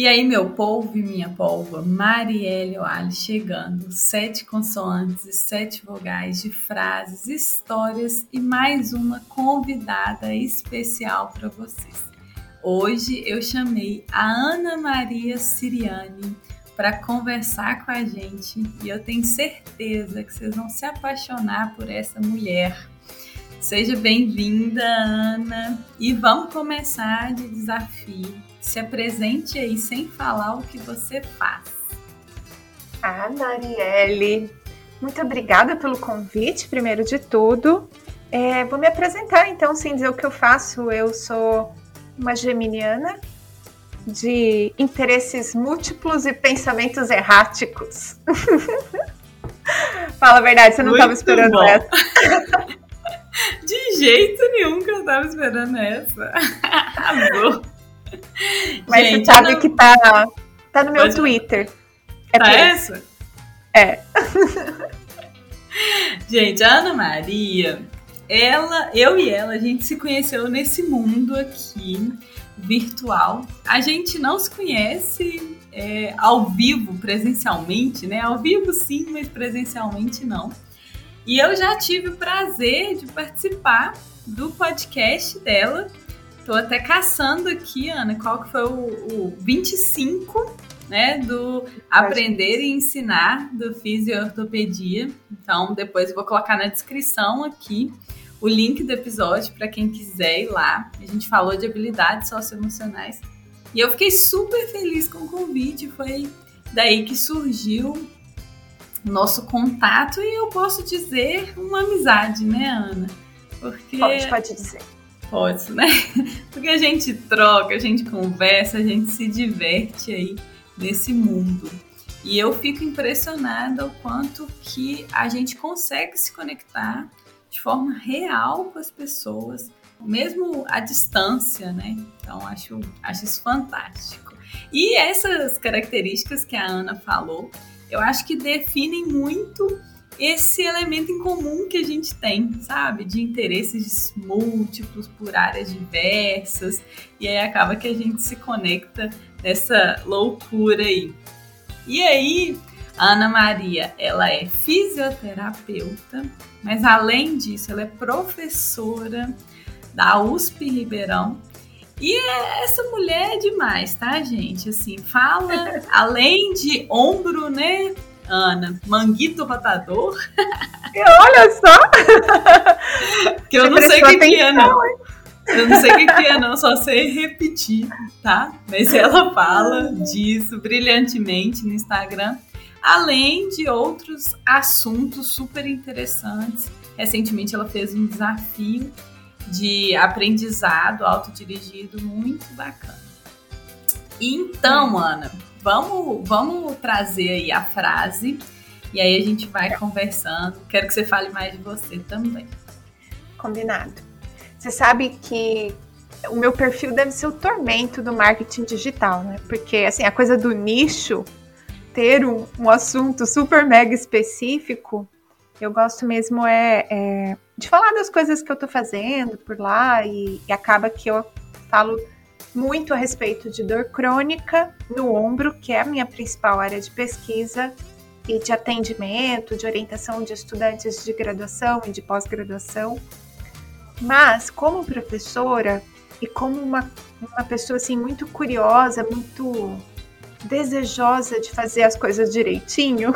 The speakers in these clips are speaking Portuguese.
E aí, meu polvo e minha polva, Marielle Oali chegando. Sete consoantes e sete vogais de frases, histórias e mais uma convidada especial para vocês. Hoje eu chamei a Ana Maria Siriani para conversar com a gente e eu tenho certeza que vocês vão se apaixonar por essa mulher. Seja bem-vinda, Ana, e vamos começar de desafio se apresente aí sem falar o que você faz. Ah, Marielle, muito obrigada pelo convite, primeiro de tudo. É, vou me apresentar então, sem dizer o que eu faço. Eu sou uma geminiana de interesses múltiplos e pensamentos erráticos. Fala a verdade, você não estava esperando bom. essa. De jeito nenhum que eu estava esperando essa. Mas Gente, você sabe não... que tá, tá no meu Pode... Twitter. É tá essa? É. Gente, a Ana Maria, ela, eu e ela, a gente se conheceu nesse mundo aqui virtual. A gente não se conhece é, ao vivo, presencialmente, né? Ao vivo sim, mas presencialmente não. E eu já tive o prazer de participar do podcast dela, Tô até caçando aqui, Ana, qual que foi o, o 25, né, do Aprender e Ensinar do Fisiortopedia. Então, depois eu vou colocar na descrição aqui o link do episódio para quem quiser ir lá. A gente falou de habilidades socioemocionais. E eu fiquei super feliz com o convite. Foi daí que surgiu nosso contato e eu posso dizer uma amizade, né, Ana? Porque pode, pode dizer. Né? Porque a gente troca, a gente conversa, a gente se diverte aí nesse mundo. E eu fico impressionada o quanto que a gente consegue se conectar de forma real com as pessoas, mesmo à distância, né? Então acho, acho isso fantástico. E essas características que a Ana falou, eu acho que definem muito esse elemento em comum que a gente tem, sabe? De interesses múltiplos por áreas diversas, e aí acaba que a gente se conecta nessa loucura aí. E aí, a Ana Maria, ela é fisioterapeuta, mas além disso, ela é professora da USP Ribeirão. E essa mulher é demais, tá, gente? Assim, fala além de ombro, né? Ana, manguito rotador. Olha só! que eu não sei o que, que é, não. Eu não sei o que, que é, não, só sei repetir, tá? Mas ela fala disso brilhantemente no Instagram, além de outros assuntos super interessantes. Recentemente ela fez um desafio de aprendizado autodirigido muito bacana. Então, Ana, vamos, vamos trazer aí a frase e aí a gente vai conversando. Quero que você fale mais de você também. Combinado. Você sabe que o meu perfil deve ser o tormento do marketing digital, né? Porque assim, a coisa do nicho, ter um, um assunto super mega específico, eu gosto mesmo é, é, de falar das coisas que eu tô fazendo por lá e, e acaba que eu falo muito a respeito de dor crônica no ombro, que é a minha principal área de pesquisa e de atendimento, de orientação de estudantes de graduação e de pós-graduação. Mas, como professora e como uma, uma pessoa assim, muito curiosa, muito desejosa de fazer as coisas direitinho,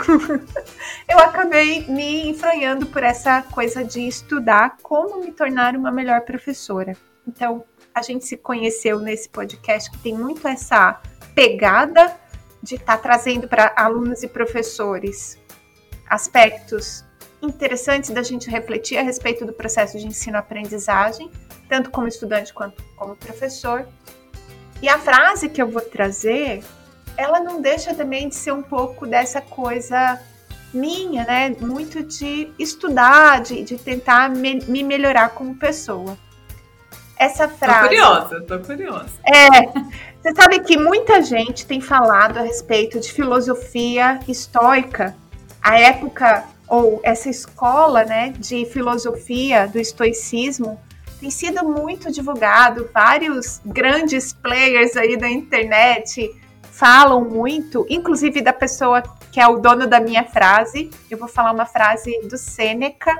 eu acabei me enfranhando por essa coisa de estudar como me tornar uma melhor professora. Então, a gente se conheceu nesse podcast que tem muito essa pegada de estar tá trazendo para alunos e professores aspectos interessantes da gente refletir a respeito do processo de ensino-aprendizagem, tanto como estudante quanto como professor. E a frase que eu vou trazer, ela não deixa também de ser um pouco dessa coisa minha, né? Muito de estudar, de, de tentar me, me melhorar como pessoa essa frase. Tô curiosa, tô curiosa. É. Você sabe que muita gente tem falado a respeito de filosofia estoica, a época ou essa escola, né, de filosofia do estoicismo tem sido muito divulgado, vários grandes players aí da internet falam muito, inclusive da pessoa que é o dono da minha frase. Eu vou falar uma frase do Sêneca.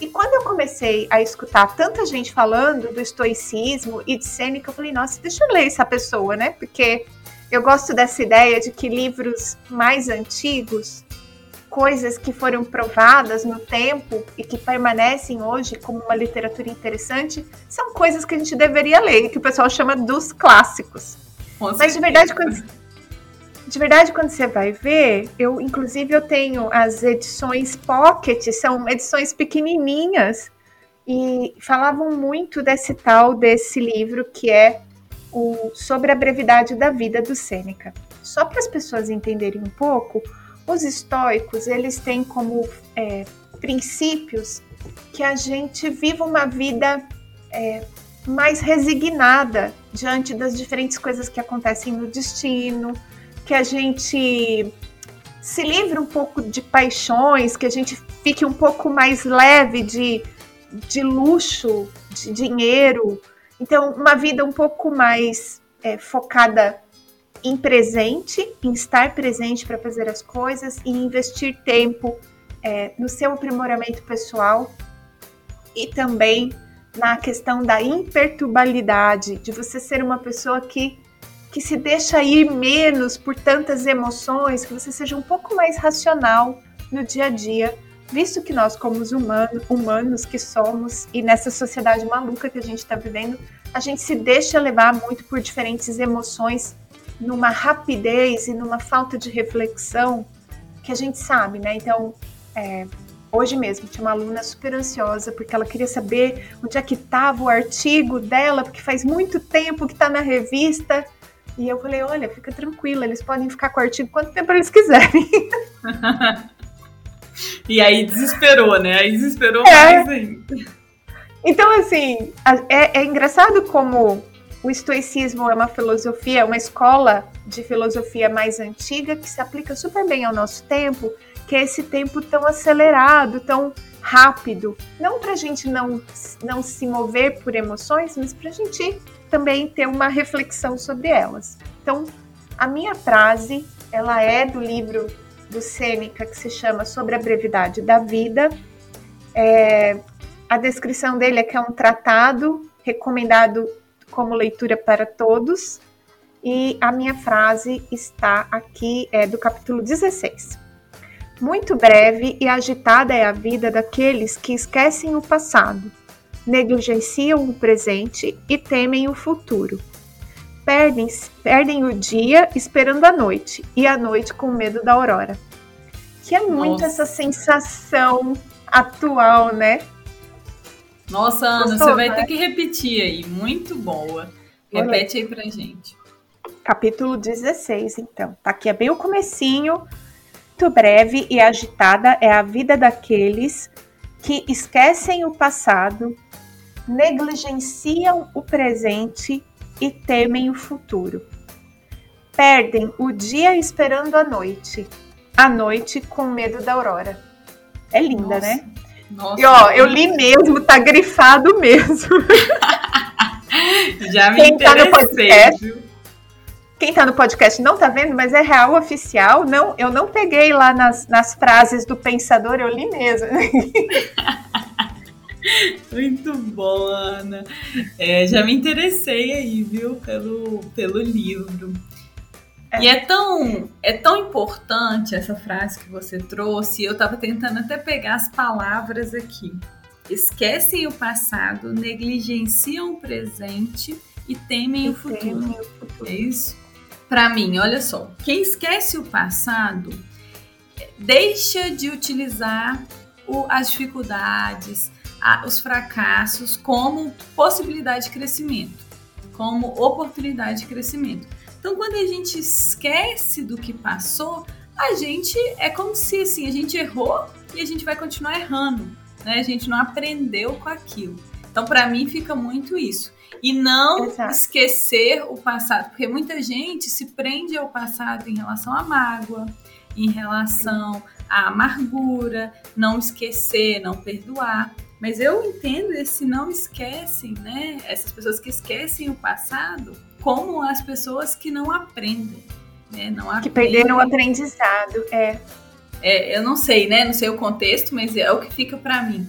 E quando eu comecei a escutar tanta gente falando do estoicismo e de Sêneca, eu falei, nossa, deixa eu ler essa pessoa, né? Porque eu gosto dessa ideia de que livros mais antigos, coisas que foram provadas no tempo e que permanecem hoje como uma literatura interessante, são coisas que a gente deveria ler, que o pessoal chama dos clássicos. Mas de verdade, quando, de verdade, quando você vai ver, eu inclusive eu tenho as edições pocket, são edições pequenininhas e falavam muito desse tal desse livro que é o sobre a brevidade da vida do Sêneca. Só para as pessoas entenderem um pouco, os estoicos eles têm como é, princípios que a gente viva uma vida é, mais resignada diante das diferentes coisas que acontecem no destino, que a gente se livre um pouco de paixões, que a gente fique um pouco mais leve de, de luxo, de dinheiro. Então, uma vida um pouco mais é, focada em presente, em estar presente para fazer as coisas e investir tempo é, no seu aprimoramento pessoal e também na questão da imperturbabilidade, de você ser uma pessoa que, que se deixa ir menos por tantas emoções, que você seja um pouco mais racional no dia a dia, visto que nós, como os humanos, humanos que somos, e nessa sociedade maluca que a gente está vivendo, a gente se deixa levar muito por diferentes emoções, numa rapidez e numa falta de reflexão que a gente sabe, né? Então, é, Hoje mesmo tinha uma aluna super ansiosa porque ela queria saber onde é que estava o artigo dela, porque faz muito tempo que está na revista. E eu falei, olha, fica tranquila, eles podem ficar com o artigo quanto tempo eles quiserem. e aí desesperou, né? Aí desesperou é. mais ainda. Então, assim, é, é engraçado como o estoicismo é uma filosofia, uma escola de filosofia mais antiga que se aplica super bem ao nosso tempo que é esse tempo tão acelerado, tão rápido. Não para a gente não, não se mover por emoções, mas para a gente também ter uma reflexão sobre elas. Então, a minha frase, ela é do livro do Sêneca que se chama Sobre a Brevidade da Vida. É, a descrição dele é que é um tratado recomendado como leitura para todos. E a minha frase está aqui, é do capítulo 16. Muito breve e agitada é a vida daqueles que esquecem o passado, negligenciam o presente e temem o futuro. Perdem, perdem o dia esperando a noite e a noite com medo da aurora. Que é muito Nossa. essa sensação atual, né? Nossa, Ana, Gostou, você vai né? ter que repetir aí. Muito boa. Repete aí pra gente. Capítulo 16, então. Tá aqui, é bem o comecinho muito breve e agitada é a vida daqueles que esquecem o passado, negligenciam o presente e temem o futuro. Perdem o dia esperando a noite, a noite com medo da aurora. É linda, Nossa. né? Nossa, e ó, eu li mesmo, tá grifado mesmo. Já me Quem interessei, tá no podcast, quem tá no podcast não tá vendo, mas é real oficial. Não, eu não peguei lá nas, nas frases do pensador, eu li mesmo. Muito bom, Ana. É, já me interessei aí, viu, pelo, pelo livro. É. E é tão, é tão importante essa frase que você trouxe, eu estava tentando até pegar as palavras aqui. Esquecem o passado, negligenciam o presente e temem e o futuro. Temem o futuro. É isso? para mim, olha só, quem esquece o passado deixa de utilizar o, as dificuldades, a, os fracassos como possibilidade de crescimento, como oportunidade de crescimento. Então, quando a gente esquece do que passou, a gente é como se assim, a gente errou e a gente vai continuar errando, né? A gente não aprendeu com aquilo. Então, para mim, fica muito isso. E não Exato. esquecer o passado, porque muita gente se prende ao passado em relação à mágoa, em relação à amargura, não esquecer, não perdoar. Mas eu entendo esse não esquecem, né? Essas pessoas que esquecem o passado como as pessoas que não aprendem. né? Não aprendem. Que perderam o aprendizado, é. é. Eu não sei, né? Não sei o contexto, mas é o que fica para mim.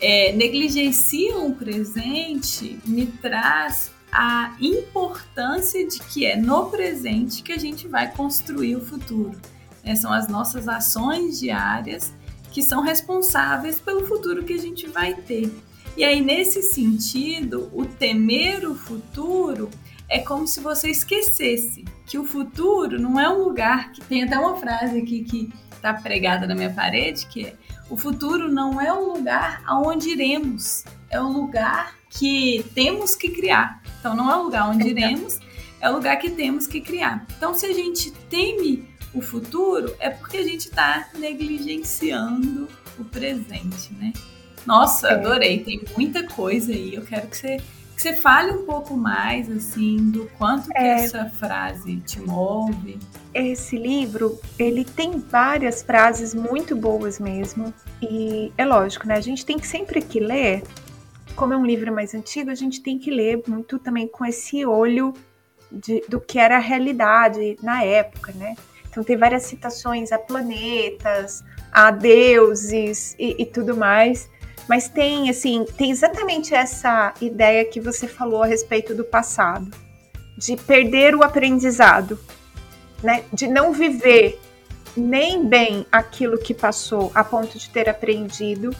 É, negligenciam o presente me traz a importância de que é no presente que a gente vai construir o futuro. É, são as nossas ações diárias que são responsáveis pelo futuro que a gente vai ter. E aí, nesse sentido, o temer o futuro é como se você esquecesse que o futuro não é um lugar que tem até uma frase aqui que está pregada na minha parede que é o futuro não é um lugar aonde iremos, é um lugar que temos que criar. Então não é um lugar onde iremos, é o lugar que temos que criar. Então se a gente teme o futuro, é porque a gente está negligenciando o presente, né? Nossa, é. adorei, tem muita coisa aí. Eu quero que você, que você fale um pouco mais, assim, do quanto é. que essa frase te move. Esse livro, ele tem várias frases muito boas mesmo. E é lógico, né? A gente tem que sempre que ler, como é um livro mais antigo, a gente tem que ler muito também com esse olho de, do que era a realidade na época, né? Então tem várias citações a planetas, a deuses e, e tudo mais. Mas tem, assim, tem exatamente essa ideia que você falou a respeito do passado, de perder o aprendizado, né? De não viver nem bem aquilo que passou a ponto de ter aprendido.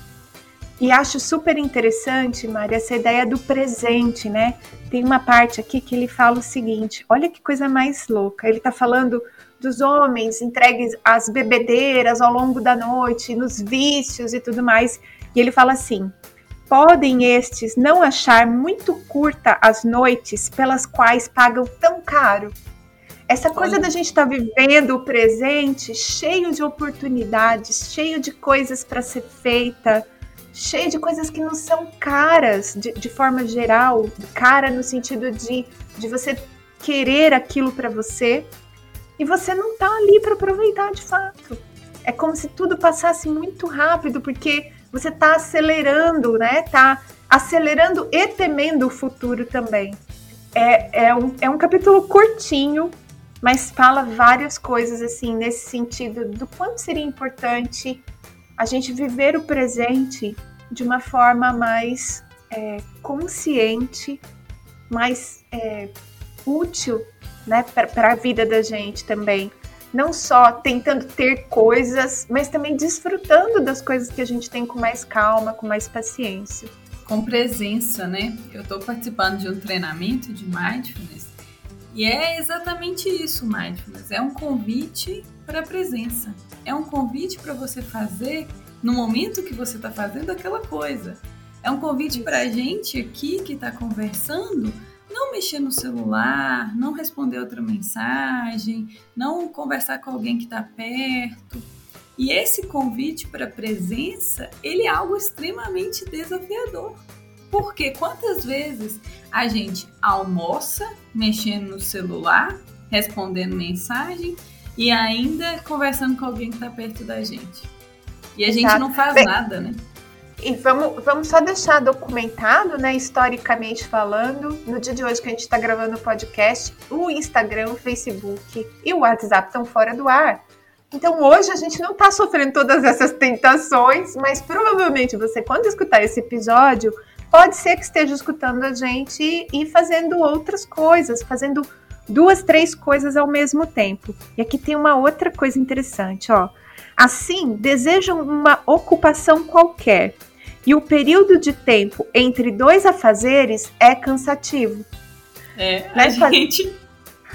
E acho super interessante, Maria, essa ideia do presente, né? Tem uma parte aqui que ele fala o seguinte: olha que coisa mais louca. Ele está falando dos homens entregues às bebedeiras ao longo da noite, nos vícios e tudo mais. E ele fala assim: podem estes não achar muito curta as noites pelas quais pagam tão caro? Essa coisa Olha. da gente estar tá vivendo o presente cheio de oportunidades, cheio de coisas para ser feita, cheio de coisas que não são caras de, de forma geral, cara no sentido de, de você querer aquilo para você e você não tá ali para aproveitar de fato. É como se tudo passasse muito rápido, porque você está acelerando, né? Tá acelerando e temendo o futuro também. É, é, um, é um capítulo curtinho, mas fala várias coisas assim nesse sentido do quanto seria importante a gente viver o presente de uma forma mais é, consciente, mais é, útil né, para a vida da gente também não só tentando ter coisas, mas também desfrutando das coisas que a gente tem com mais calma, com mais paciência. Com presença, né? Eu estou participando de um treinamento de mindfulness e é exatamente isso, mindfulness. É um convite para a presença. É um convite para você fazer no momento que você está fazendo aquela coisa. É um convite para a gente aqui que está conversando não mexer no celular, não responder outra mensagem, não conversar com alguém que está perto. E esse convite para presença, ele é algo extremamente desafiador. Porque quantas vezes a gente almoça mexendo no celular, respondendo mensagem e ainda conversando com alguém que está perto da gente. E a gente não faz Bem, nada, né? E vamos, vamos só deixar documentado, né, historicamente falando, no dia de hoje que a gente está gravando o podcast, o Instagram, o Facebook e o WhatsApp estão fora do ar. Então hoje a gente não está sofrendo todas essas tentações, mas provavelmente você, quando escutar esse episódio, pode ser que esteja escutando a gente e fazendo outras coisas, fazendo duas, três coisas ao mesmo tempo. E aqui tem uma outra coisa interessante, ó. Assim, desejam uma ocupação qualquer, e o período de tempo entre dois afazeres é cansativo. É, né? a gente...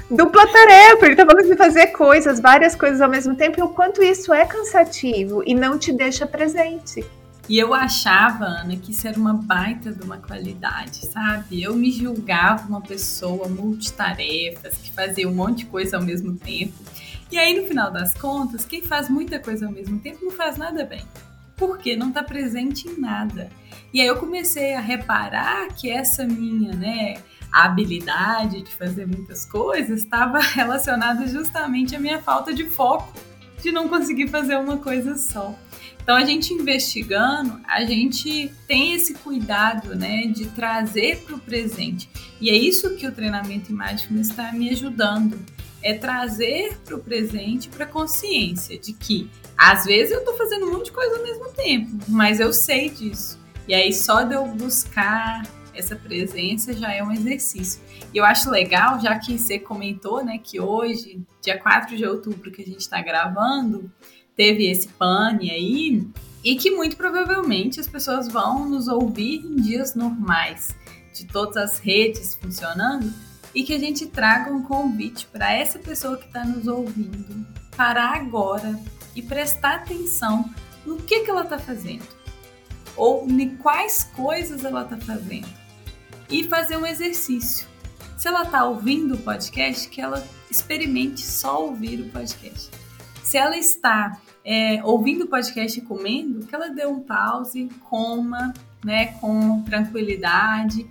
Dupla tarefa, ele tá falando de fazer coisas, várias coisas ao mesmo tempo, e o quanto isso é cansativo e não te deixa presente. E eu achava, Ana, que isso era uma baita de uma qualidade, sabe? Eu me julgava uma pessoa multitarefas, que fazia um monte de coisa ao mesmo tempo. E aí, no final das contas, quem faz muita coisa ao mesmo tempo não faz nada bem porque não está presente em nada. E aí eu comecei a reparar que essa minha, né, habilidade de fazer muitas coisas estava relacionada justamente à minha falta de foco, de não conseguir fazer uma coisa só. Então a gente investigando, a gente tem esse cuidado, né, de trazer para o presente. E é isso que o treinamento em está me ajudando é trazer para o presente, para a consciência de que às vezes eu estou fazendo um monte de coisa ao mesmo tempo, mas eu sei disso. E aí só de eu buscar essa presença já é um exercício. E eu acho legal, já que você comentou, né, que hoje, dia 4 de outubro que a gente está gravando, teve esse pane aí, e que muito provavelmente as pessoas vão nos ouvir em dias normais, de todas as redes funcionando, e que a gente traga um convite para essa pessoa que está nos ouvindo parar agora e prestar atenção no que, que ela está fazendo ou em quais coisas ela está fazendo e fazer um exercício. Se ela está ouvindo o podcast, que ela experimente só ouvir o podcast. Se ela está é, ouvindo o podcast e comendo, que ela dê um pause, coma, né, com tranquilidade,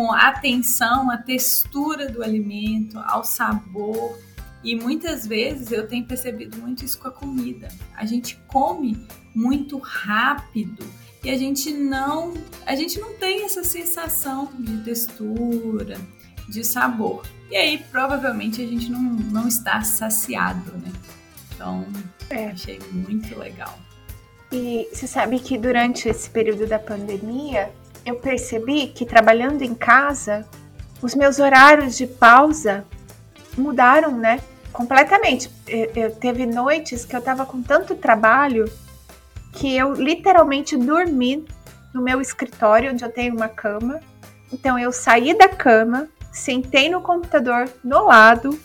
com atenção à textura do alimento, ao sabor. E muitas vezes eu tenho percebido muito isso com a comida. A gente come muito rápido e a gente não a gente não tem essa sensação de textura, de sabor. E aí provavelmente a gente não, não está saciado, né? Então, é. achei muito legal. E você sabe que durante esse período da pandemia, eu percebi que trabalhando em casa, os meus horários de pausa mudaram, né? Completamente. Eu, eu teve noites que eu tava com tanto trabalho que eu literalmente dormi no meu escritório, onde eu tenho uma cama. Então eu saí da cama, sentei no computador no lado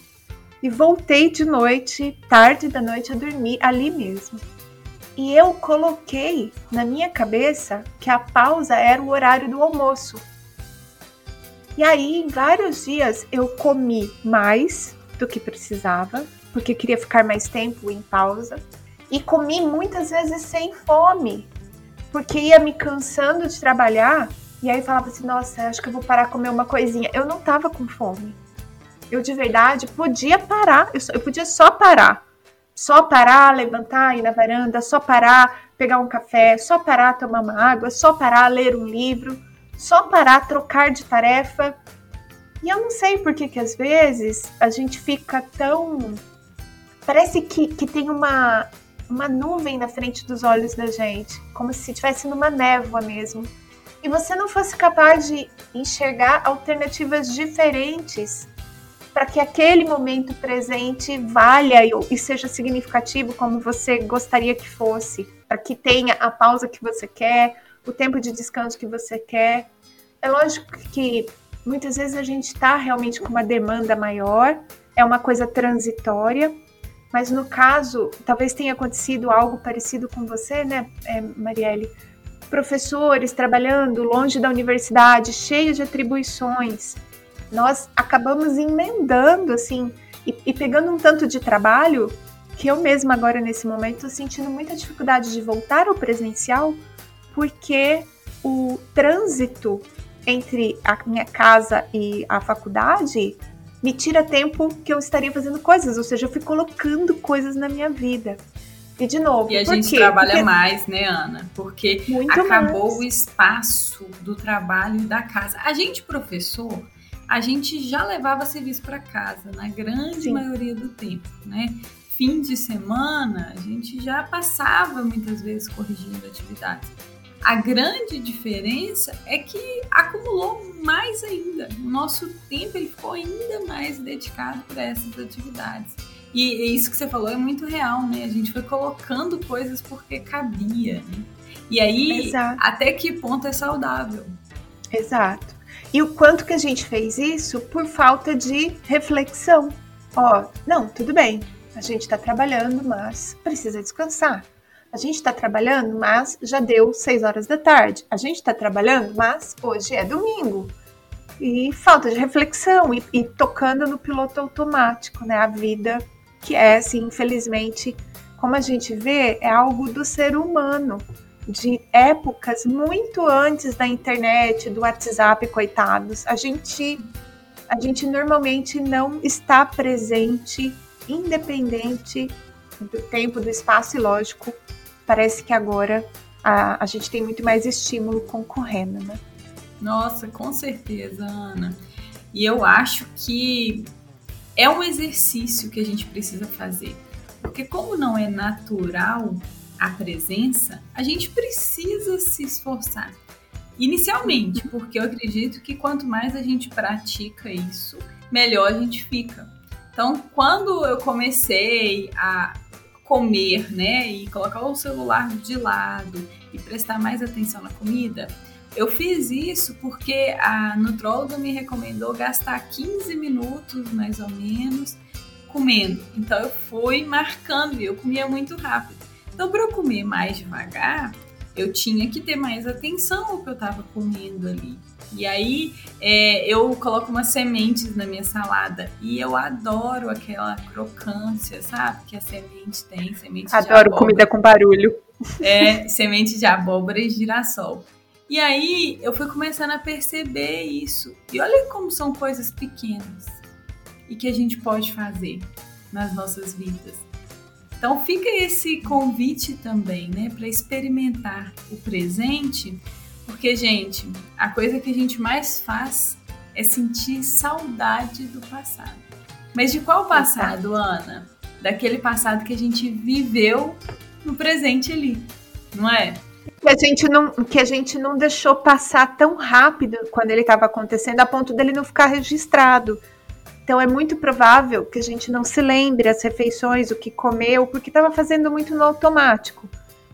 e voltei de noite, tarde da noite, a dormir ali mesmo. E eu coloquei na minha cabeça que a pausa era o horário do almoço. E aí, em vários dias, eu comi mais do que precisava, porque queria ficar mais tempo em pausa. E comi muitas vezes sem fome, porque ia me cansando de trabalhar. E aí falava assim: nossa, acho que eu vou parar comer uma coisinha. Eu não tava com fome. Eu de verdade podia parar, eu, só, eu podia só parar. Só parar, levantar, ir na varanda, só parar, pegar um café, só parar, tomar uma água, só parar, ler um livro, só parar, trocar de tarefa. E eu não sei por que às vezes a gente fica tão. Parece que, que tem uma uma nuvem na frente dos olhos da gente, como se estivesse numa névoa mesmo. E você não fosse capaz de enxergar alternativas diferentes para que aquele momento presente valha e seja significativo como você gostaria que fosse, para que tenha a pausa que você quer, o tempo de descanso que você quer. É lógico que muitas vezes a gente está realmente com uma demanda maior, é uma coisa transitória, mas no caso, talvez tenha acontecido algo parecido com você, né, é, Marielle? Professores trabalhando longe da universidade, cheios de atribuições. Nós acabamos emendando, assim, e, e pegando um tanto de trabalho que eu mesma agora nesse momento estou sentindo muita dificuldade de voltar ao presencial, porque o trânsito entre a minha casa e a faculdade me tira tempo que eu estaria fazendo coisas, ou seja, eu fui colocando coisas na minha vida. E de novo, e a gente quê? trabalha Porque... mais, né, Ana? Porque Muito acabou mais. o espaço do trabalho e da casa. A gente, professor, a gente já levava serviço para casa, na grande Sim. maioria do tempo, né? Fim de semana, a gente já passava muitas vezes corrigindo atividades. A grande diferença é que acumulou mais ainda. O nosso tempo ele ficou ainda mais dedicado para essas atividades. E isso que você falou é muito real, né? A gente foi colocando coisas porque cabia, né? E aí, Exato. até que ponto é saudável? Exato. E o quanto que a gente fez isso por falta de reflexão. Ó, não, tudo bem, a gente está trabalhando, mas precisa descansar. A gente está trabalhando, mas já deu seis horas da tarde. A gente está trabalhando, mas hoje é domingo. E falta de reflexão e, e, tocando no piloto automático, né? A vida que é, assim, infelizmente, como a gente vê, é algo do ser humano, de épocas muito antes da internet, do WhatsApp, coitados. A gente, a gente normalmente não está presente, independente do tempo, do espaço e lógico parece que agora a, a gente tem muito mais estímulo concorrendo, né? Nossa, com certeza, Ana. E eu acho que é um exercício que a gente precisa fazer. Porque como não é natural a presença, a gente precisa se esforçar. Inicialmente, porque eu acredito que quanto mais a gente pratica isso, melhor a gente fica. Então, quando eu comecei a comer, né, e colocar o celular de lado e prestar mais atenção na comida, eu fiz isso porque a nutróloga me recomendou gastar 15 minutos, mais ou menos, comendo. Então eu fui marcando e eu comia muito rápido. Então, para eu comer mais devagar, eu tinha que ter mais atenção ao que eu estava comendo ali. E aí é, eu coloco umas sementes na minha salada e eu adoro aquela crocância, sabe? Que a semente tem, semente Adoro comida com barulho. É, semente de abóbora e girassol. E aí eu fui começando a perceber isso. E olha como são coisas pequenas e que a gente pode fazer nas nossas vidas. Então fica esse convite também, né, para experimentar o presente, porque gente, a coisa que a gente mais faz é sentir saudade do passado. Mas de qual passado, Ana? Daquele passado que a gente viveu no presente ali, não é? Que a gente não, que a gente não deixou passar tão rápido quando ele estava acontecendo, a ponto dele não ficar registrado. Então é muito provável que a gente não se lembre as refeições, o que comeu, porque estava fazendo muito no automático.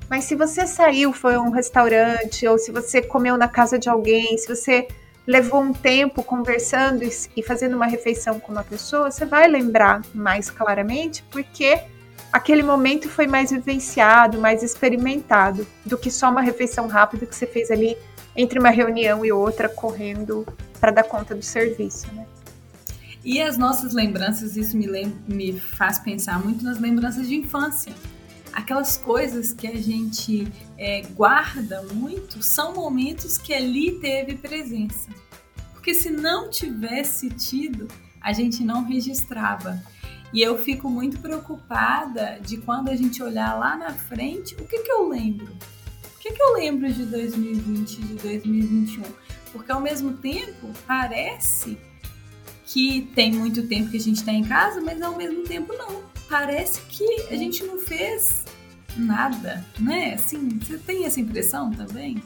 Mas se você saiu, foi a um restaurante, ou se você comeu na casa de alguém, se você levou um tempo conversando e fazendo uma refeição com uma pessoa, você vai lembrar mais claramente, porque aquele momento foi mais vivenciado, mais experimentado, do que só uma refeição rápida que você fez ali entre uma reunião e outra, correndo para dar conta do serviço, né? E as nossas lembranças, isso me, me faz pensar muito nas lembranças de infância. Aquelas coisas que a gente é, guarda muito são momentos que ali teve presença. Porque se não tivesse tido, a gente não registrava. E eu fico muito preocupada de quando a gente olhar lá na frente, o que, que eu lembro? O que, que eu lembro de 2020, de 2021? Porque ao mesmo tempo parece que tem muito tempo que a gente está em casa, mas ao mesmo tempo não. Parece que a gente não fez nada, né? Assim, você tem essa impressão também?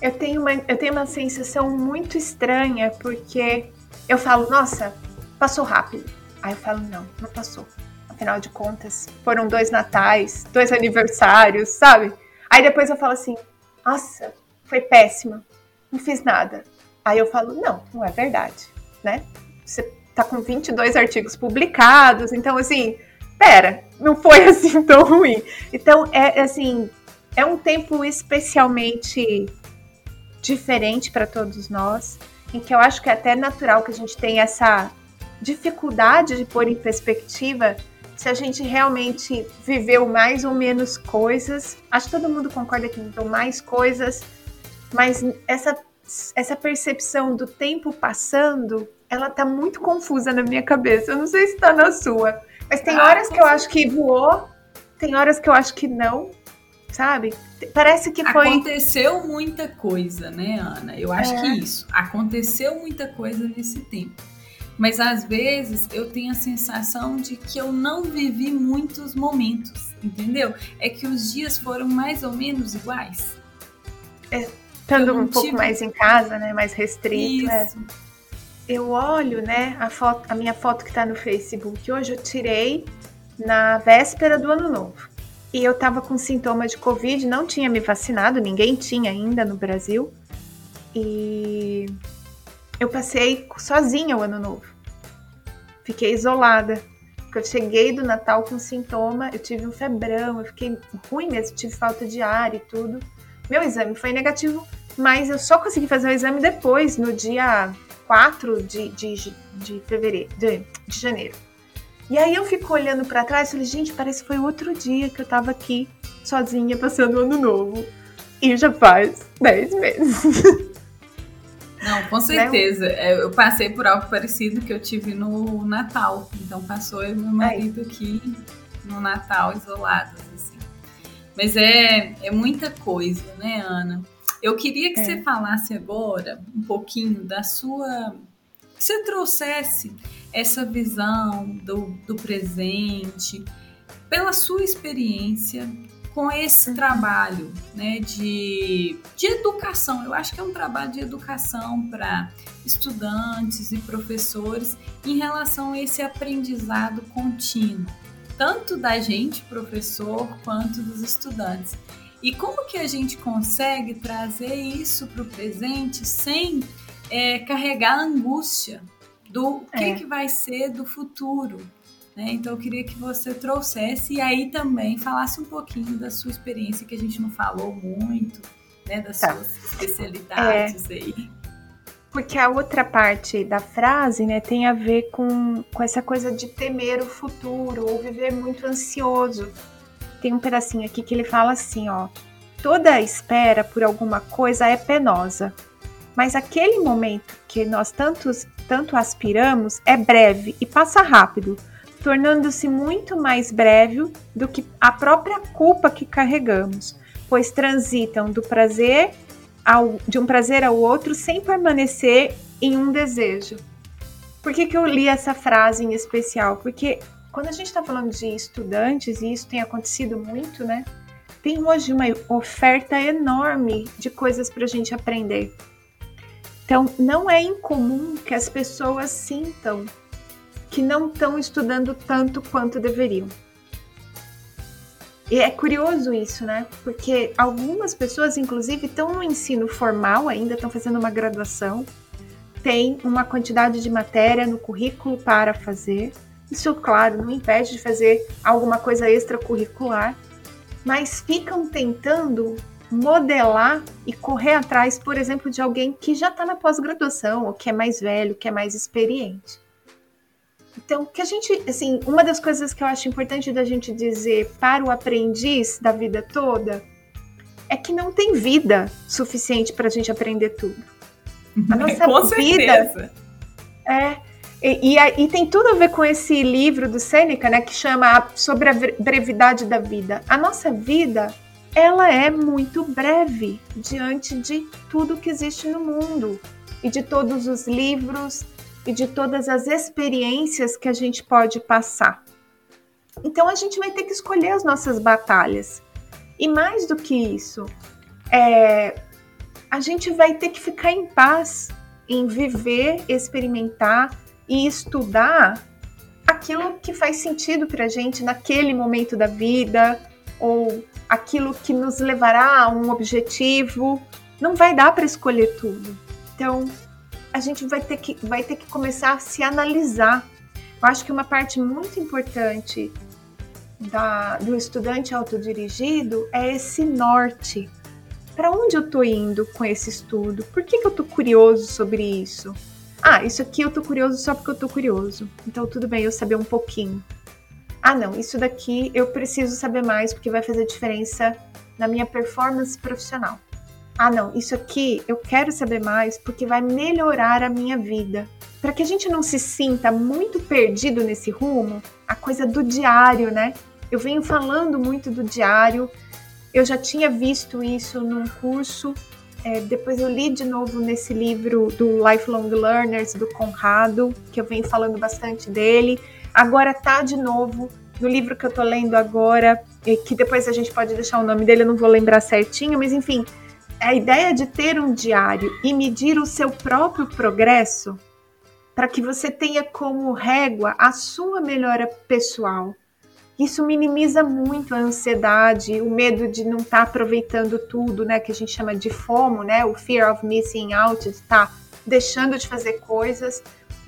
Eu tenho uma, eu tenho uma sensação muito estranha, porque eu falo, nossa, passou rápido. Aí eu falo, não, não passou. Afinal de contas, foram dois natais, dois aniversários, sabe? Aí depois eu falo assim, nossa, foi péssima, não fiz nada. Aí eu falo, não, não é verdade, né? Você tá com 22 artigos publicados, então assim, pera, não foi assim tão ruim. Então é assim, é um tempo especialmente diferente para todos nós, em que eu acho que é até natural que a gente tenha essa dificuldade de pôr em perspectiva se a gente realmente viveu mais ou menos coisas. Acho que todo mundo concorda que viveu mais coisas, mas essa, essa percepção do tempo passando ela tá muito confusa na minha cabeça. Eu não sei se tá na sua. Mas tem ah, horas que eu acho que voou, tem horas que eu acho que não, sabe? Parece que foi. Aconteceu muita coisa, né, Ana? Eu acho é. que isso. Aconteceu muita coisa nesse tempo. Mas às vezes eu tenho a sensação de que eu não vivi muitos momentos, entendeu? É que os dias foram mais ou menos iguais. É, estando um pouco mais em casa, né? Mais restrito. É. Isso. É eu olho, né, a, foto, a minha foto que está no Facebook, hoje eu tirei na véspera do ano novo. E eu estava com sintoma de Covid, não tinha me vacinado, ninguém tinha ainda no Brasil. E eu passei sozinha o ano novo. Fiquei isolada. Porque eu cheguei do Natal com sintoma, eu tive um febrão, eu fiquei ruim mesmo, tive falta de ar e tudo. Meu exame foi negativo, mas eu só consegui fazer o exame depois, no dia 4 de, de, de fevereiro, de, de janeiro. E aí eu fico olhando para trás e falei, gente, parece que foi outro dia que eu tava aqui sozinha passando o ano novo. E já faz 10 meses. Não, com né? certeza. Né? Eu passei por algo parecido que eu tive no Natal. Então passou eu e meu marido aqui no Natal isolados, assim. Mas é, é muita coisa, né, Ana? Eu queria que é. você falasse agora um pouquinho da sua que você trouxesse essa visão do, do presente, pela sua experiência com esse trabalho né, de, de educação. Eu acho que é um trabalho de educação para estudantes e professores em relação a esse aprendizado contínuo, tanto da gente, professor, quanto dos estudantes. E como que a gente consegue trazer isso para o presente sem é, carregar a angústia do que, é. que vai ser do futuro? Né? Então eu queria que você trouxesse e aí também falasse um pouquinho da sua experiência, que a gente não falou muito, né? das tá. suas especialidades é. aí. Porque a outra parte da frase, né, tem a ver com, com essa coisa de temer o futuro ou viver muito ansioso. Tem um pedacinho aqui que ele fala assim, ó: toda espera por alguma coisa é penosa, mas aquele momento que nós tantos, tanto aspiramos é breve e passa rápido, tornando-se muito mais breve do que a própria culpa que carregamos, pois transitam do prazer ao, de um prazer ao outro sem permanecer em um desejo. Por que, que eu li essa frase em especial? Porque quando a gente está falando de estudantes, e isso tem acontecido muito, né? Tem hoje uma oferta enorme de coisas para a gente aprender. Então, não é incomum que as pessoas sintam que não estão estudando tanto quanto deveriam. E é curioso isso, né? Porque algumas pessoas, inclusive, estão no ensino formal ainda, estão fazendo uma graduação, tem uma quantidade de matéria no currículo para fazer. Isso, claro, não impede de fazer alguma coisa extracurricular, mas ficam tentando modelar e correr atrás, por exemplo, de alguém que já está na pós-graduação, ou que é mais velho, que é mais experiente. Então, que a gente, assim, uma das coisas que eu acho importante da gente dizer para o aprendiz da vida toda é que não tem vida suficiente para a gente aprender tudo. A nossa com vida certeza. é e, e, e, tem tudo a ver com esse livro do Sêneca, né, que chama sobre a brevidade da vida. A nossa vida, ela é muito breve diante de tudo que existe no mundo e de todos os livros, e de todas as experiências que a gente pode passar. Então a gente vai ter que escolher as nossas batalhas. E mais do que isso, é, a gente vai ter que ficar em paz em viver, experimentar e estudar aquilo que faz sentido para a gente naquele momento da vida ou aquilo que nos levará a um objetivo. Não vai dar para escolher tudo. Então, a gente vai ter que, vai ter que começar a se analisar. Eu acho que uma parte muito importante da, do estudante autodirigido é esse norte. Para onde eu estou indo com esse estudo? Por que, que eu estou curioso sobre isso? Ah, isso aqui eu estou curioso só porque eu estou curioso. Então tudo bem eu saber um pouquinho. Ah, não, isso daqui eu preciso saber mais porque vai fazer diferença na minha performance profissional ah, não, isso aqui eu quero saber mais porque vai melhorar a minha vida. Para que a gente não se sinta muito perdido nesse rumo, a coisa do diário, né? Eu venho falando muito do diário, eu já tinha visto isso num curso, é, depois eu li de novo nesse livro do Lifelong Learners, do Conrado, que eu venho falando bastante dele. Agora tá de novo no livro que eu tô lendo agora, que depois a gente pode deixar o nome dele, eu não vou lembrar certinho, mas enfim, a ideia de ter um diário e medir o seu próprio progresso para que você tenha como régua a sua melhora pessoal. Isso minimiza muito a ansiedade, o medo de não estar tá aproveitando tudo, né, que a gente chama de FOMO, né, o fear of missing out, de estar tá deixando de fazer coisas.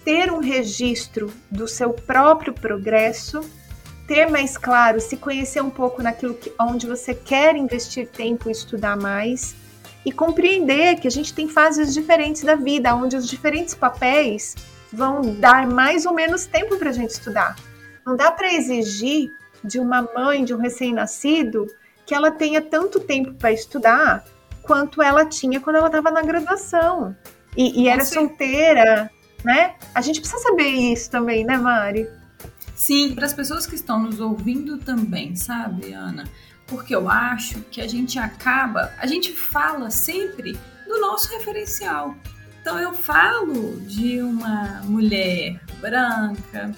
Ter um registro do seu próprio progresso, ter mais claro, se conhecer um pouco naquilo que, onde você quer investir tempo e estudar mais e compreender que a gente tem fases diferentes da vida, onde os diferentes papéis vão dar mais ou menos tempo para a gente estudar. Não dá para exigir de uma mãe de um recém-nascido que ela tenha tanto tempo para estudar quanto ela tinha quando ela estava na graduação e, e era solteira, né? A gente precisa saber isso também, né, Mari? Sim, para as pessoas que estão nos ouvindo também, sabe, Ana? porque eu acho que a gente acaba, a gente fala sempre do nosso referencial. Então eu falo de uma mulher branca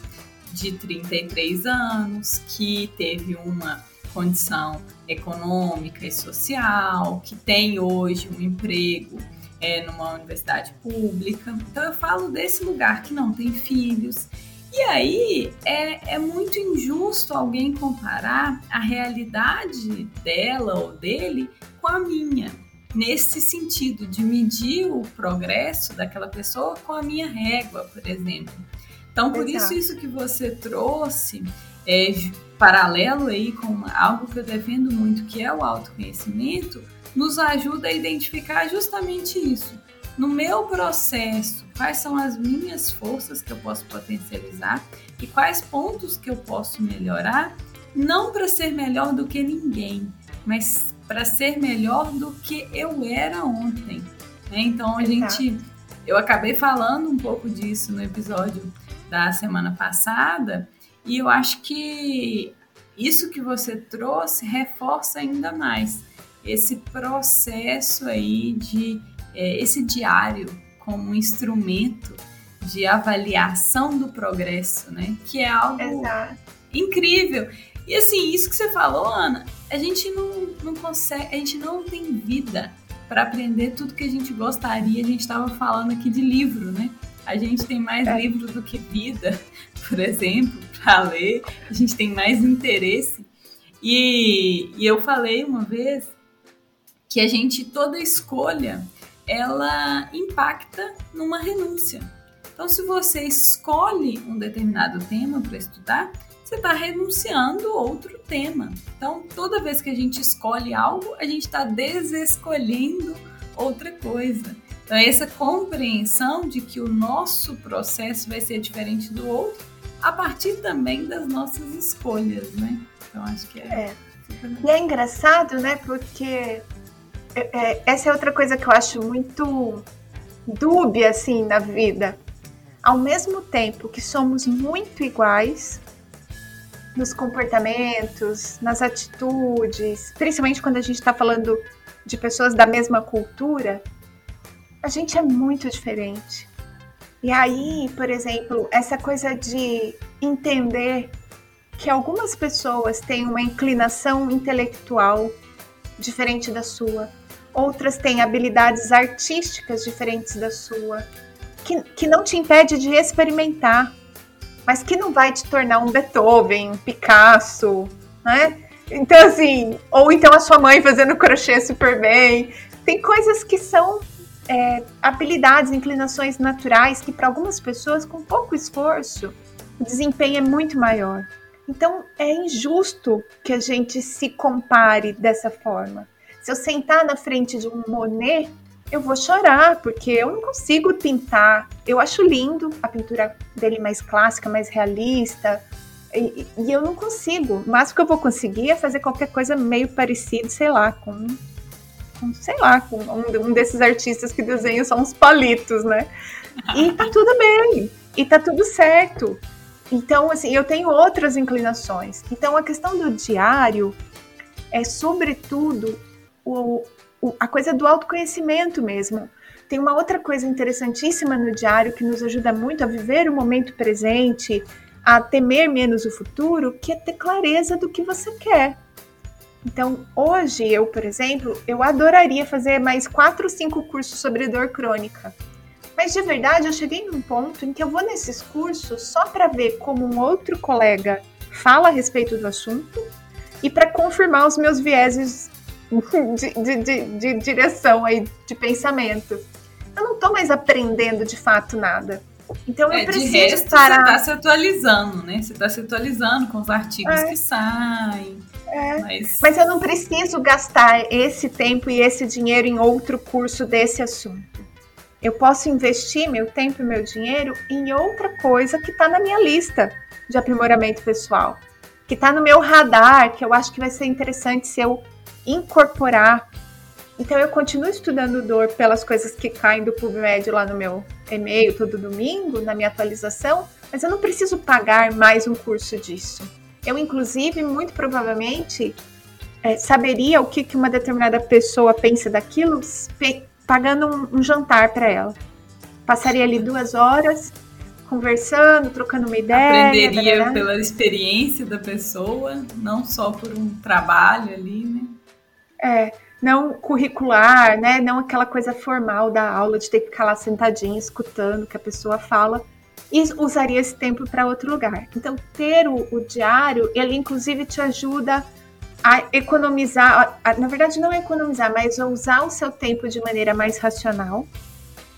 de 33 anos que teve uma condição econômica e social, que tem hoje um emprego é, numa universidade pública. Então eu falo desse lugar que não tem filhos. E aí é, é muito injusto alguém comparar a realidade dela ou dele com a minha. Nesse sentido, de medir o progresso daquela pessoa com a minha régua, por exemplo. Então, por Exato. isso, isso que você trouxe é, paralelo aí com algo que eu defendo muito, que é o autoconhecimento, nos ajuda a identificar justamente isso. No meu processo, quais são as minhas forças que eu posso potencializar e quais pontos que eu posso melhorar, não para ser melhor do que ninguém, mas para ser melhor do que eu era ontem. Né? Então a gente, eu acabei falando um pouco disso no episódio da semana passada, e eu acho que isso que você trouxe reforça ainda mais esse processo aí de é, esse diário como um instrumento de avaliação do progresso, né? Que é algo Exato. incrível. E assim, isso que você falou, Ana, a gente não, não consegue, a gente não tem vida para aprender tudo que a gente gostaria. A gente estava falando aqui de livro, né? A gente tem mais é. livro do que vida, por exemplo, para ler. A gente tem mais interesse. E, e eu falei uma vez que a gente, toda escolha, ela impacta numa renúncia. Então, se você escolhe um determinado tema para estudar, você está renunciando outro tema. Então, toda vez que a gente escolhe algo, a gente está desescolhendo outra coisa. Então, essa compreensão de que o nosso processo vai ser diferente do outro a partir também das nossas escolhas, né? Então, acho que é. é. E é engraçado, né? Porque é, é, essa é outra coisa que eu acho muito dúbia, assim, na vida. Ao mesmo tempo que somos muito iguais nos comportamentos, nas atitudes, principalmente quando a gente está falando de pessoas da mesma cultura, a gente é muito diferente. E aí, por exemplo, essa coisa de entender que algumas pessoas têm uma inclinação intelectual diferente da sua, outras têm habilidades artísticas diferentes da sua, que, que não te impede de experimentar, mas que não vai te tornar um Beethoven, um Picasso, né? Então, assim, ou então a sua mãe fazendo crochê super bem. Tem coisas que são é, habilidades, inclinações naturais que para algumas pessoas com pouco esforço o desempenho é muito maior. Então é injusto que a gente se compare dessa forma. Se eu sentar na frente de um Monet, eu vou chorar, porque eu não consigo pintar. Eu acho lindo a pintura dele mais clássica, mais realista, e, e eu não consigo. O máximo que eu vou conseguir é fazer qualquer coisa meio parecido, sei lá, com com, sei lá, com um, um desses artistas que desenham só uns palitos, né? E tá tudo bem, e tá tudo certo. Então, assim, eu tenho outras inclinações. Então, a questão do diário é, sobretudo, o, o, a coisa do autoconhecimento mesmo. Tem uma outra coisa interessantíssima no diário que nos ajuda muito a viver o momento presente, a temer menos o futuro, que é ter clareza do que você quer. Então, hoje, eu, por exemplo, eu adoraria fazer mais quatro ou cinco cursos sobre dor crônica. Mas de verdade, eu cheguei num ponto em que eu vou nesses cursos só para ver como um outro colega fala a respeito do assunto e para confirmar os meus vieses de, de, de, de, direção aí, de pensamento. Eu não estou mais aprendendo de fato nada. Então eu é, preciso de resto, parar. Você está se atualizando, né? Você está se atualizando com os artigos é. que saem. É. Mas... Mas eu não preciso gastar esse tempo e esse dinheiro em outro curso desse assunto. Eu posso investir meu tempo e meu dinheiro em outra coisa que está na minha lista de aprimoramento pessoal, que está no meu radar, que eu acho que vai ser interessante se eu incorporar. Então eu continuo estudando dor pelas coisas que caem do PubMed lá no meu e-mail todo domingo, na minha atualização, mas eu não preciso pagar mais um curso disso. Eu, inclusive, muito provavelmente é, saberia o que, que uma determinada pessoa pensa daquilo pagando um, um jantar para ela. Passaria ali duas horas conversando, trocando uma ideia. Aprenderia pela experiência da pessoa, não só por um trabalho ali, né? É, não curricular, né? Não aquela coisa formal da aula de ter que ficar lá sentadinho escutando o que a pessoa fala. E usaria esse tempo para outro lugar. Então, ter o, o, diário, ele inclusive te ajuda a economizar, a, na verdade não economizar, mas a usar o seu tempo de maneira mais racional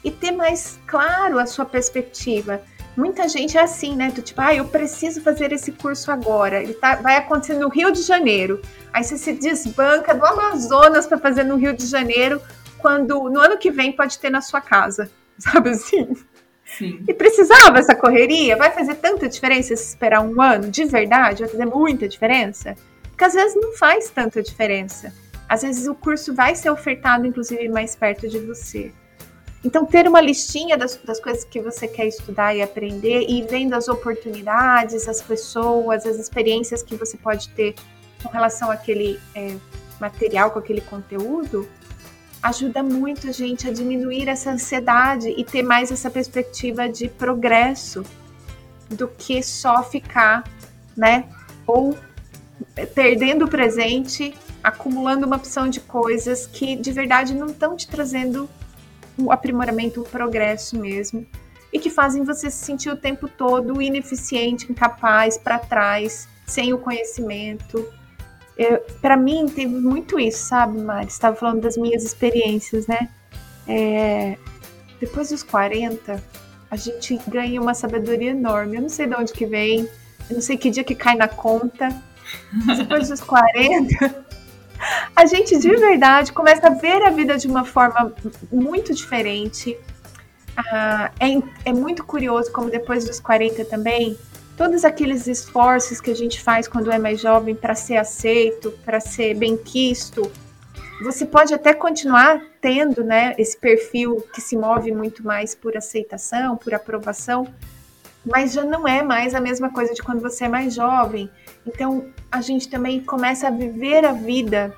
e ter mais claro a sua perspectiva. Muita gente é assim, né? Do tipo, ah, eu preciso fazer esse curso agora. Ele tá, vai acontecer no Rio de Janeiro. Aí você se desbanca do Amazonas para fazer no Rio de Janeiro, quando no ano que vem pode ter na sua casa, sabe assim? Sim. E precisava essa correria? Vai fazer tanta diferença se esperar um ano? De verdade? Vai fazer muita diferença? Porque às vezes não faz tanta diferença. Às vezes o curso vai ser ofertado, inclusive, mais perto de você. Então, ter uma listinha das, das, coisas que você quer estudar e aprender e vendo as oportunidades, as pessoas, as experiências que você pode ter com relação àquele é, material, com aquele conteúdo, ajuda muito a gente a diminuir essa ansiedade e ter mais essa perspectiva de progresso do que só ficar, né? Ou perdendo o presente, acumulando uma opção de coisas que de verdade não estão te trazendo um aprimoramento, um progresso mesmo, e que fazem você se sentir o tempo todo ineficiente, incapaz, para trás, sem o conhecimento. Para mim, teve muito isso, sabe, Mari? Estava falando das minhas experiências, né? É, depois dos 40, a gente ganha uma sabedoria enorme. Eu não sei de onde que vem, eu não sei que dia que cai na conta. Depois dos 40, a gente de verdade começa a ver a vida de uma forma muito diferente. Ah, é, é muito curioso como depois dos 40 também, todos aqueles esforços que a gente faz quando é mais jovem para ser aceito, para ser bem quisto, você pode até continuar tendo né, esse perfil que se move muito mais por aceitação, por aprovação, mas já não é mais a mesma coisa de quando você é mais jovem. Então a gente também começa a viver a vida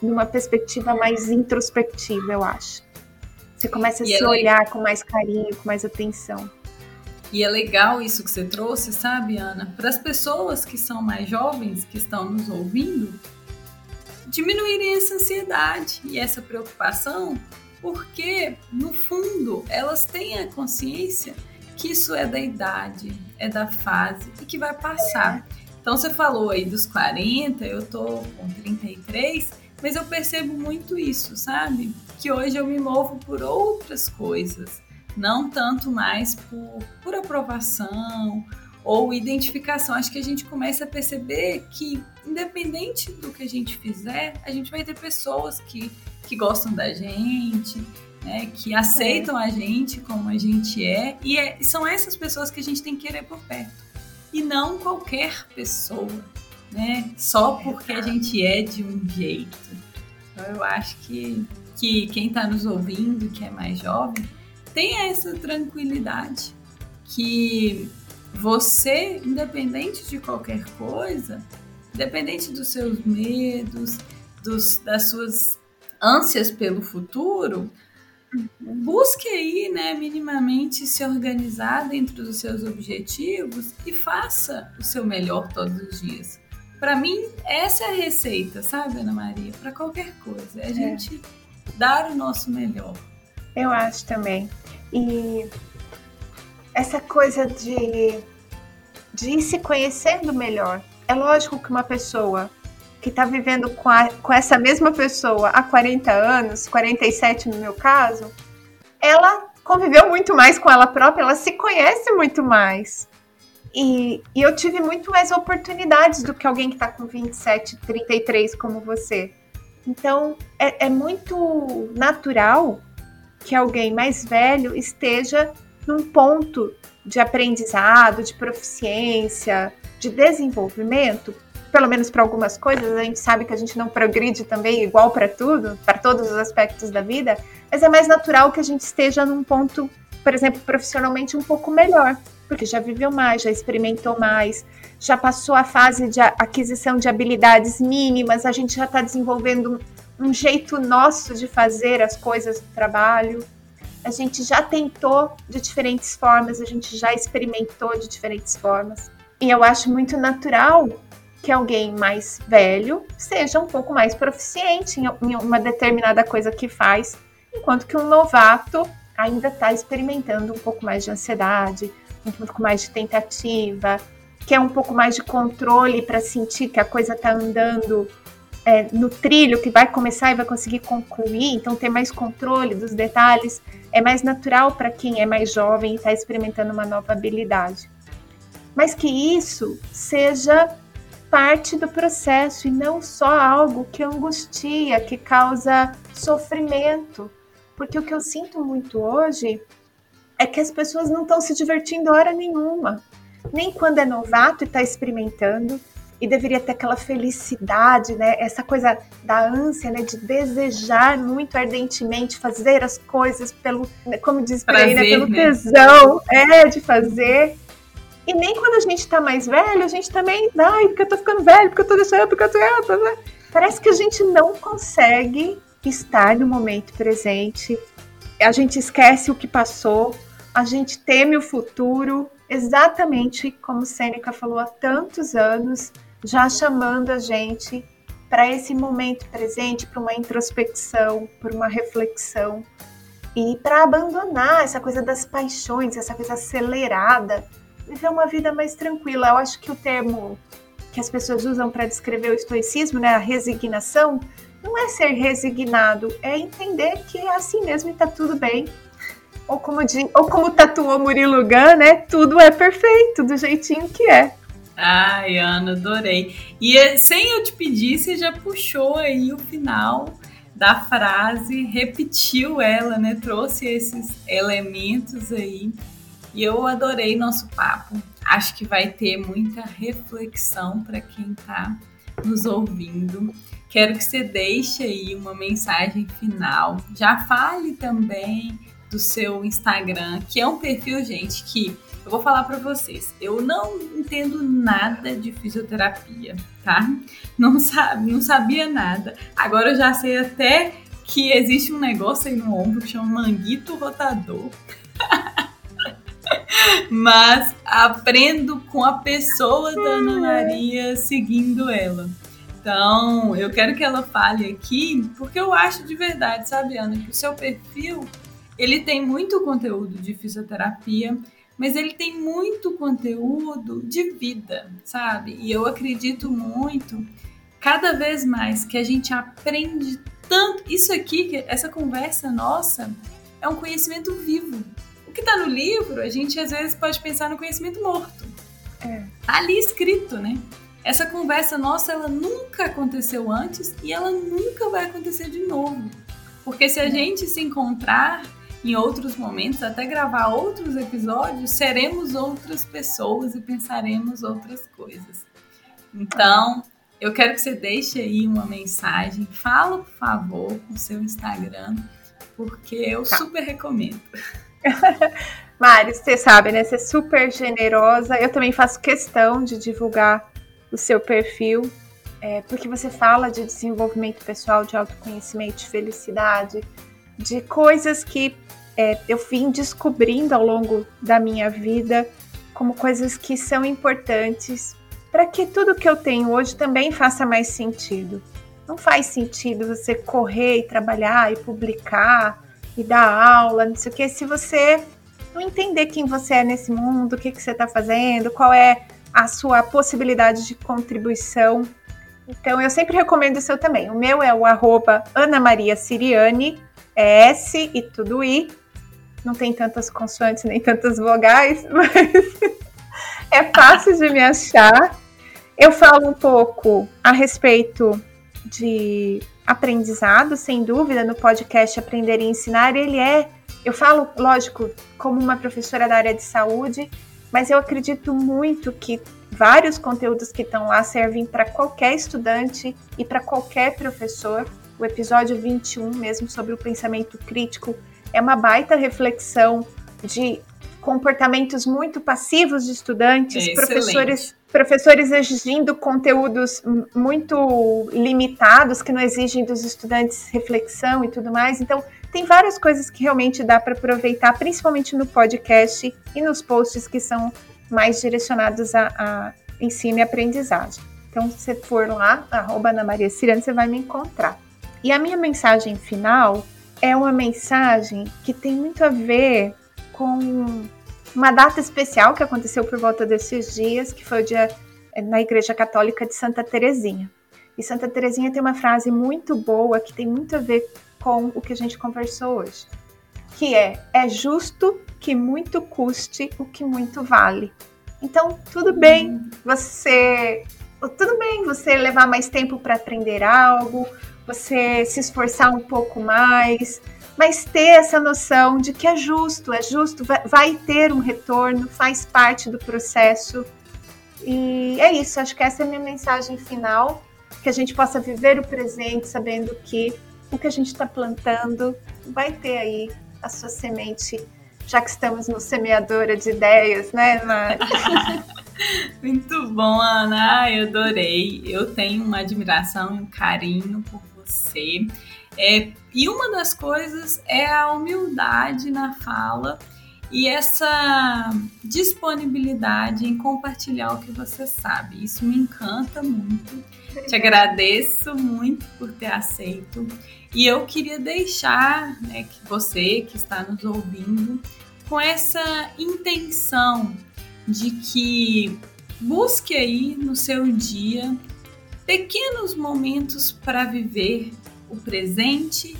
numa perspectiva mais introspectiva, eu acho. Você começa a e se olhar com mais carinho, com mais atenção. E é legal isso que você trouxe, sabe, Ana? Para as pessoas que são mais jovens, que estão nos ouvindo, diminuírem essa ansiedade e essa preocupação, porque, no fundo, elas têm a consciência que isso é da idade, é da fase e que vai passar. Então você falou aí dos 40, eu tô com 33, mas eu percebo muito isso, sabe? Que hoje eu me movo por outras coisas, não tanto mais por, por aprovação ou identificação. Acho que a gente começa a perceber que, independente do que a gente fizer, a gente vai ter pessoas que, que gostam da gente, né, que aceitam é. a gente como a gente é, e é, são essas pessoas que a gente tem que querer por perto. E não qualquer pessoa, né? Só porque a gente é de um jeito. Então eu acho que, que quem está nos ouvindo, que é mais jovem, tenha essa tranquilidade que você, independente de qualquer coisa, independente dos seus medos, dos, das suas ânsias pelo futuro, busque aí, né, minimamente se organizar dentro dos seus objetivos e faça o seu melhor todos os dias. Para mim, essa é a receita, sabe, Ana Maria? Para qualquer coisa, é a é. gente dar o nosso melhor. Eu acho também. E essa coisa de, de ir se conhecendo melhor. É lógico que uma pessoa que está vivendo com, a, com essa mesma pessoa há 40 anos, 47 no meu caso, ela conviveu muito mais com ela própria, ela se conhece muito mais. E, e eu tive muito mais oportunidades do que alguém que está com 27, 33 como você. Então é, é muito natural que alguém mais velho esteja num ponto de aprendizado, de proficiência, de desenvolvimento. Pelo menos para algumas coisas, a gente sabe que a gente não progride também igual para tudo, para todos os aspectos da vida, mas é mais natural que a gente esteja num ponto, por exemplo, profissionalmente um pouco melhor, porque já viveu mais, já experimentou mais, já passou a fase de aquisição de habilidades mínimas, a gente já está desenvolvendo um jeito nosso de fazer as coisas do trabalho. a gente já tentou de diferentes formas, a gente já experimentou de diferentes formas. E eu acho muito natural que alguém mais velho seja um pouco mais proficiente em uma determinada coisa que faz, enquanto que um novato ainda está experimentando um pouco mais de ansiedade, um pouco mais de tentativa, quer um pouco mais de controle para sentir que a coisa está andando é, no trilho, que vai começar e vai conseguir concluir, então ter mais controle dos detalhes é mais natural para quem é mais jovem e está experimentando uma nova habilidade. Mas que isso seja parte do processo e não só algo que angustia, que causa sofrimento. Porque o que eu sinto muito hoje é que as pessoas não estão se divertindo hora nenhuma. Nem quando é novato e está experimentando, e deveria ter aquela felicidade, né? Essa coisa da ânsia, né? De desejar muito ardentemente fazer as coisas pelo, como diz por aí, né? Pelo né? tesão, é, de fazer. E nem quando a gente tá mais velho, a gente também, ai, porque eu tô ficando velho, porque eu tô deixando, porque eu tô. Né? Parece que a gente não consegue estar no momento presente. A gente esquece o que passou, a gente teme o futuro, exatamente como Sêneca falou há tantos anos, já chamando a gente para esse momento presente, para uma introspecção, para uma reflexão e para abandonar essa coisa das paixões, essa coisa acelerada viver uma vida mais tranquila. Eu acho que o termo que as pessoas usam para descrever o estoicismo, né, a resignação, não é ser resignado, é entender que é assim mesmo e tá tudo bem. Ou como, de, ou como tatuou Murilo Gun, né, tudo é perfeito, do jeitinho que é. Ai, Ana, adorei. E eh, sem eu te pedir, você já puxou aí o final da frase, repetiu ela, né? Trouxe esses elementos aí e eu adorei nosso papo. Acho que vai ter muita reflexão para quem está nos ouvindo. Quero que você deixe aí uma mensagem final. Já fale também do seu Instagram, que é um perfil, gente, que eu vou falar para vocês. Eu não entendo nada de fisioterapia, tá? Não sabe, não sabia nada. Agora eu já sei até que existe um negócio aí no ombro que chama manguito rotador. Mas aprendo com a pessoa da Ana Maria seguindo ela. Então, eu quero que ela fale aqui, porque eu acho de verdade, sabe, Ana, que o seu perfil, ele tem muito conteúdo de fisioterapia, mas ele tem muito conteúdo de vida, sabe? E eu acredito muito, cada vez mais, que a gente aprende tanto. Isso aqui, essa conversa nossa, é um conhecimento vivo que está no livro, a gente às vezes pode pensar no conhecimento morto. É. Tá ali escrito, né? Essa conversa nossa, ela nunca aconteceu antes e ela nunca vai acontecer de novo. Porque se a é. gente se encontrar em outros momentos, até gravar outros episódios, seremos outras pessoas e pensaremos outras coisas. Então, eu quero que você deixe aí uma mensagem. Fala, por favor, o seu Instagram, porque eu tá. super recomendo. Mari, você sabe, né? Você é super generosa. Eu também faço questão de divulgar o seu perfil, é, porque você fala de desenvolvimento pessoal, de autoconhecimento, de felicidade, de coisas que é, eu vim descobrindo ao longo da minha vida como coisas que são importantes para que tudo que eu tenho hoje também faça mais sentido. Não faz sentido você correr e trabalhar e publicar e dar aula, não sei o que, se você não entender quem você é nesse mundo, o que, que você está fazendo, qual é a sua possibilidade de contribuição. Então, eu sempre recomendo o seu também. O meu é o arroba Ana Maria Siriane, é S e tudo I. Não tem tantas consoantes nem tantas vogais, mas é fácil de me achar. Eu falo um pouco a respeito de aprendizado, sem dúvida, no podcast Aprender e Ensinar. Ele é, eu falo, lógico, como uma professora da área de saúde, mas eu acredito muito que vários conteúdos que estão lá servem para qualquer estudante e para qualquer professor. O episódio 21, mesmo sobre o pensamento crítico, é uma baita reflexão de comportamentos muito passivos de estudantes, é professores, professores exigindo conteúdos muito limitados que não exigem dos estudantes reflexão e tudo mais. Então, tem várias coisas que realmente dá para aproveitar, principalmente no podcast e nos posts que são mais direcionados a, a ensino e aprendizagem. Então, se você for lá, arroba Ana Maria Cirano, você vai me encontrar. E a minha mensagem final é uma mensagem que tem muito a ver com uma data especial que aconteceu por volta desses dias, que foi o dia eh, na Igreja Católica de Santa Terezinha. E Santa Terezinha tem uma frase muito boa que tem muito a ver com o que a gente conversou hoje, que é: é justo que muito custe o que muito vale. Então, tudo bem você tudo bem você levar mais tempo para aprender algo, você se esforçar um pouco mais, mas ter essa noção de que é justo, é justo, vai, ter um retorno, faz parte do processo. E é isso, acho que essa é a minha mensagem final, que a gente possa viver o presente sabendo que o que a gente está plantando vai ter aí a sua semente já que estamos no semeadora de ideias, né, Mari? Muito bom, Ana. Eu adorei. Eu tenho uma admiração um carinho por você. É, e uma das coisas é a humildade na fala e essa disponibilidade em compartilhar o que você sabe. Isso me encanta muito. Te agradeço muito por ter aceito. E eu queria deixar né, que você que está nos ouvindo com essa intenção de que busque aí no seu dia pequenos momentos para viver o presente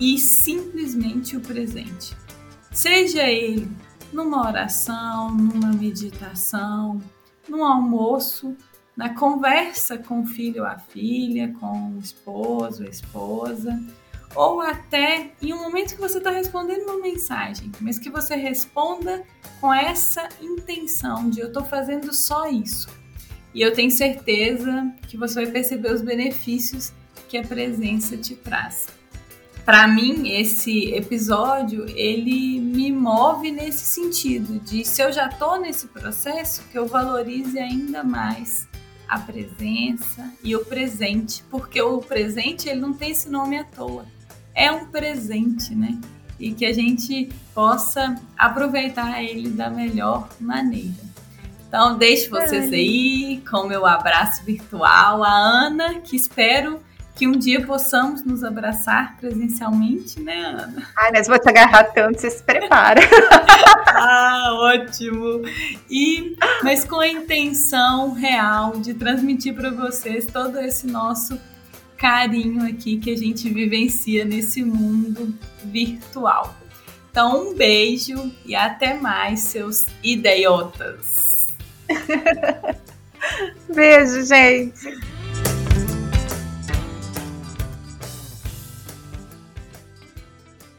e simplesmente o presente. Seja ele numa oração, numa meditação, num almoço, na conversa com o filho ou a filha, com o esposo ou a esposa, ou até em um momento que você está respondendo uma mensagem, mas que você responda com essa intenção de eu estou fazendo só isso. E eu tenho certeza que você vai perceber os benefícios que a presença te traz. Para mim, esse episódio ele me move nesse sentido de se eu já estou nesse processo, que eu valorize ainda mais a presença e o presente, porque o presente ele não tem esse nome à toa é um presente, né? E que a gente possa aproveitar ele da melhor maneira. Então, deixo vocês aí com meu abraço virtual. A Ana, que espero que um dia possamos nos abraçar presencialmente, né, Ana? Ai, mas vou te agarrar tanto, você se prepara. ah, ótimo! E, mas com a intenção real de transmitir para vocês todo esse nosso carinho aqui que a gente vivencia nesse mundo virtual. Então, um beijo e até mais, seus idiotas. Beijo, gente.